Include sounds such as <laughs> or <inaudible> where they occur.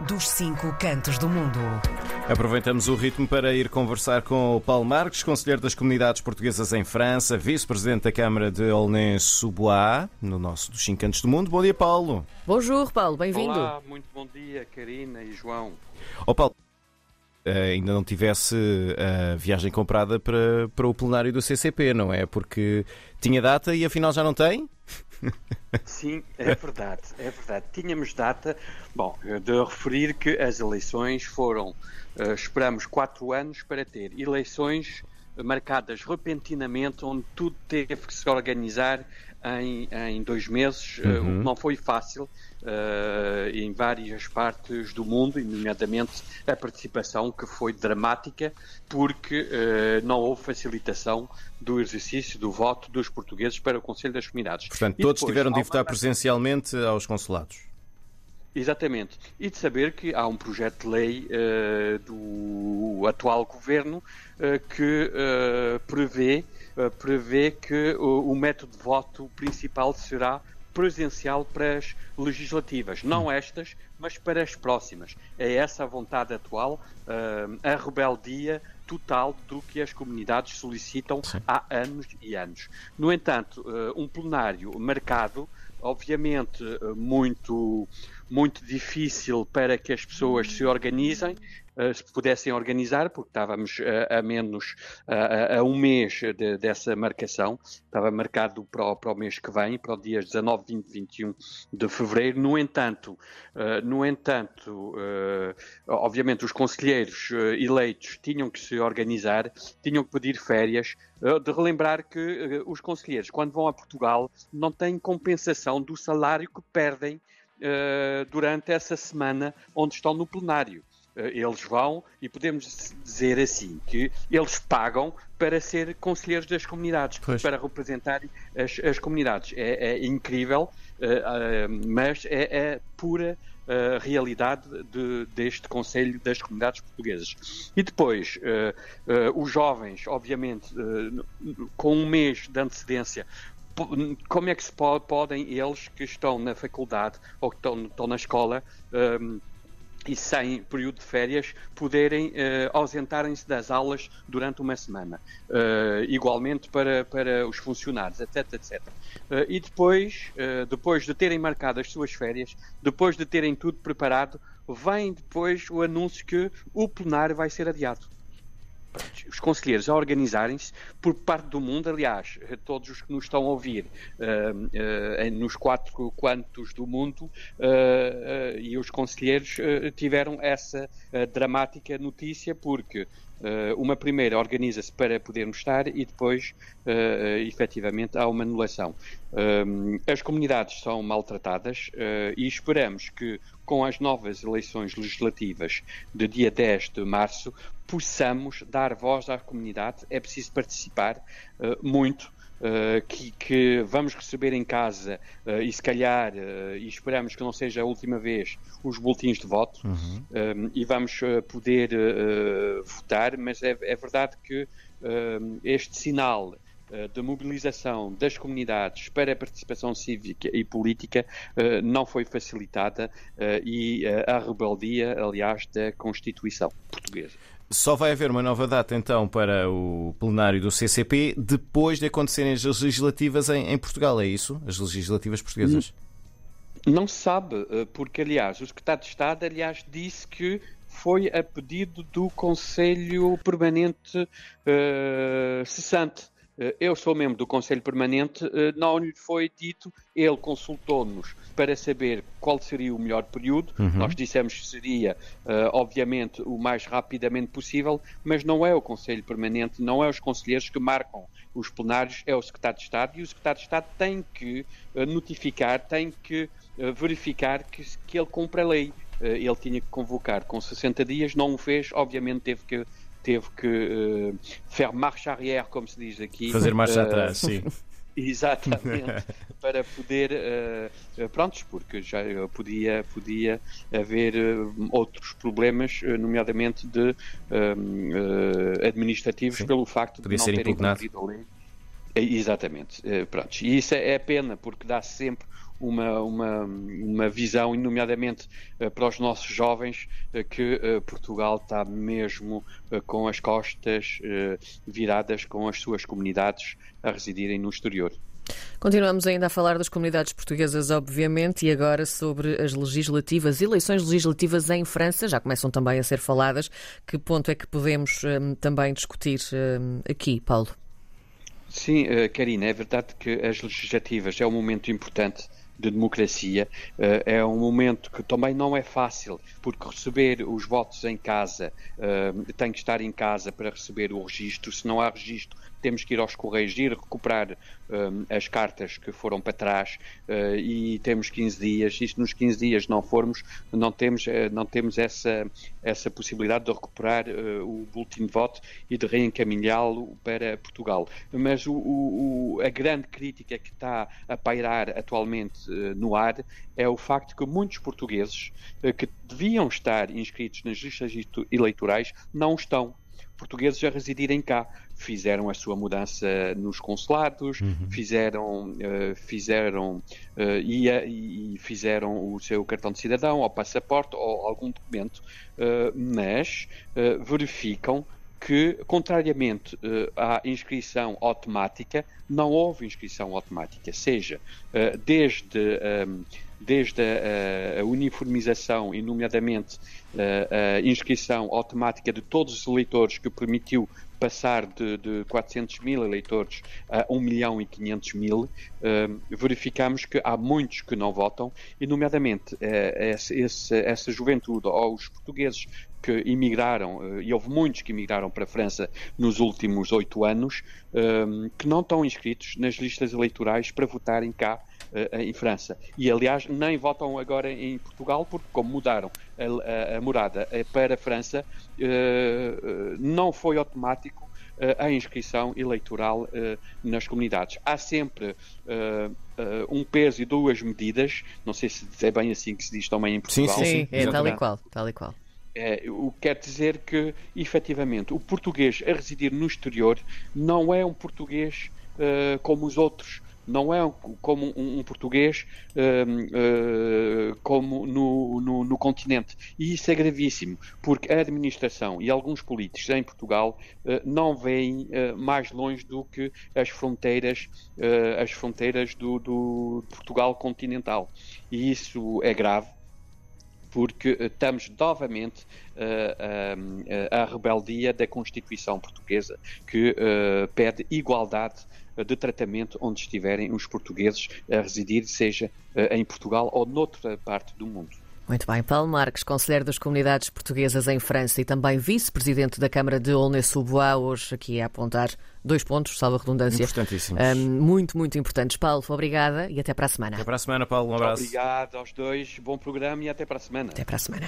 dos cinco cantos do mundo. Aproveitamos o ritmo para ir conversar com o Paulo Marques, conselheiro das comunidades portuguesas em França, vice-presidente da Câmara de Aulnay-sous-Bois, no nosso dos cinco cantos do mundo. Bom dia, Paulo. Bonjour, Paulo, bem-vindo. Olá, muito bom dia, Karina e João. Ó Paulo, eh, ainda não tivesse a viagem comprada para, para o plenário do CCP, não é? Porque tinha data e afinal já não tem? Sim, é verdade, é verdade. Tínhamos data. Bom, de referir que as eleições foram. Uh, esperamos quatro anos para ter eleições marcadas repentinamente, onde tudo teve que se organizar em, em dois meses, uhum. uh, o que não foi fácil uh, em várias partes do mundo, nomeadamente a participação que foi dramática, porque uh, não houve facilitação do exercício do voto dos portugueses para o Conselho das Comunidades. Portanto, todos depois, tiveram de votar presencialmente aos consulados. Exatamente. E de saber que há um projeto de lei uh, do atual governo uh, que uh, prevê, prevê que o, o, método de voto principal será presencial para as legislativas. Não estas, mas para as próximas. É essa a vontade atual, a rebeldia total do que as comunidades solicitam Sim. há anos e anos. No entanto, um plenário marcado, obviamente muito muito difícil para que as pessoas se organizem, se pudessem organizar, porque estávamos uh, a menos uh, a um mês de, dessa marcação, estava marcado para o, para o, mês que vem, para os dias 19, 20, 21 de fevereiro. No entanto, no entanto, obviamente os conselheiros eleitos tinham que se organizar, tinham que pedir férias, de relembrar que os conselheiros, quando vão a Portugal, não têm compensação do salário que perdem durante essa semana onde estão no plenário. Uh, eles vão, e podemos dizer assim, que eles pagam para ser conselheiros das comunidades, pois. para representarem as, as comunidades. É, é incrível, uh, mas é, é pura Uh, realidade de, deste Conselho das Comunidades Portuguesas. E depois, uh, uh, os jovens, obviamente, com um mês de antecedência, como é que se pode, podem eles que estão na faculdade ou que estão, estão na escola um, e sem período de férias poderem uh, ausentarem-se das aulas durante uma semana. Uh, igualmente para, para os funcionários, etc, etc. Uh, e depois, depois de terem marcado as suas férias, depois de terem tudo preparado, vem depois o anúncio que o plenário vai ser adiado os conselheiros a organizarem-se por parte do mundo, aliás, todos os que nos estão a ouvir uh, uh, nos quatro cantos do mundo uh, e os conselheiros tiveram essa dramática notícia porque uma primeira organiza-se para podermos estar e depois, efetivamente, há uma anulação. as comunidades são maltratadas e esperamos que com as novas eleições legislativas de dia 10 de março, possamos dar voz à comunidade. É preciso participar uh, muito. Uh, que, que, vamos receber em casa uh, e se calhar, e esperamos que não seja a última vez, os boletins de voto uhum. e vamos poder votar, mas é, é verdade que este sinal eh, de mobilização das comunidades para a participação cívica e política eh, não foi facilitada eh, e a rebeldia, aliás, da Constituição portuguesa. Só vai haver uma nova data então para o plenário do CCP depois de acontecerem as legislativas em, em Portugal, é isso? As legislativas portuguesas? Não se sabe, porque aliás o secretário de Estado aliás disse que foi a pedido do Conselho Permanente uh, cessante eh, eu sou membro do Conselho Permanente, eh, não lhe foi dito, ele consultou-nos para saber qual seria o melhor período. Uhum. Nós dissemos que seria, uh, obviamente, o mais rapidamente possível, mas não é o Conselho Permanente, não é os conselheiros que marcam os plenários, é o Secretário de Estado e o Secretário de Estado tem que notificar, tem que verificar que, que ele cumpre a lei. ele tinha que convocar com 60 dias, não o fez, obviamente teve que teve que uh, faire marche arrière, como se diz aqui. Fazer marcha uh, atrás, sim. <laughs> Exatamente, para poder, uh, prontos, porque já podia, podia haver uh, outros problemas, nomeadamente de uh, administrativos, Sim. pelo facto podia de não terem cumprido a lei. Exatamente, pronto. E isso é, é pena, porque dá sempre uma, uma, uma visão, nomeadamente para os nossos jovens, que Portugal está mesmo com as costas viradas com as suas comunidades a residirem no exterior. Continuamos ainda a falar das comunidades portuguesas, obviamente, e agora sobre as legislativas, eleições legislativas em França, já começam também a ser faladas. Que ponto é que podemos também discutir aqui, Paulo? Sim, uh, Karina, é verdade que as legislativas é um momento importante de democracia. Uh, é um momento que também não é fácil, porque receber os votos em casa, uh, tem que estar em casa para receber o registro. Se não há registro, temos que ir aos Correios, ir recuperar um, as cartas que foram para trás uh, e temos 15 dias. E se nos 15 dias não formos, não temos, uh, não temos essa, essa possibilidade de recuperar uh, o boletim de voto e de reencaminhá-lo para Portugal. Mas o, o, a grande crítica que está a pairar atualmente no ar é o facto que muitos portugueses que deviam estar inscritos nas listas eleitorais não estão portugueses a residirem cá. Fizeram a sua mudança nos consulados, uhum. fizeram, uh, fizeram uh, e, e, fizeram o seu cartão de cidadão, ou passaporte, ou algum documento, uh, mas verificam que, contrariamente à inscrição automática, não houve inscrição automática, seja desde um, desde a, a, uniformização e, nomeadamente, a, a, inscrição automática de todos os eleitores que permitiu passar de, de 400 mil eleitores a 1 milhão e 500 mil, uh, verificamos que há muitos que não votam, e, nomeadamente, esse, esse, essa juventude ou os portugueses que imigraram, uh, e houve muitos que imigraram para a França nos últimos oito anos, que não estão inscritos nas listas eleitorais para votarem cá em França. E, aliás, nem votam agora em Portugal, porque, como mudaram a, a, a morada eh, para a França, uh, não foi automático a inscrição eleitoral nas comunidades. Há sempre um peso e duas medidas, não sei se é bem assim que se diz também em Portugal. Sim, sim, sim. é tal e qual. Tal e qual. É, o que quer dizer que, efetivamente, o português a residir no exterior não é um português uh, como os outros não é como um, um português uh, uh, como no, no, no, continente. E isso é gravíssimo, porque a administração e alguns políticos em Portugal uh, não veem mais longe do que as fronteiras, as fronteiras do, do Portugal continental. E isso é grave porque estamos novamente uh, uh, à rebeldia da Constituição portuguesa, que uh, pede igualdade de tratamento onde estiverem os portugueses a residir, seja em Portugal ou noutra parte do mundo. Muito bem. Paulo Marques, conselheiro das comunidades portuguesas em França e também vice-presidente da Câmara de Aulnay-sous-Bois, hoje aqui a apontar dois pontos, salvo a redundância. Importantíssimos. Um, muito, muito importantes. Paulo, obrigada e até para a semana. Até para a semana, Paulo. Um abraço. Obrigado aos dois. Bom programa e até para a semana. Até para a semana.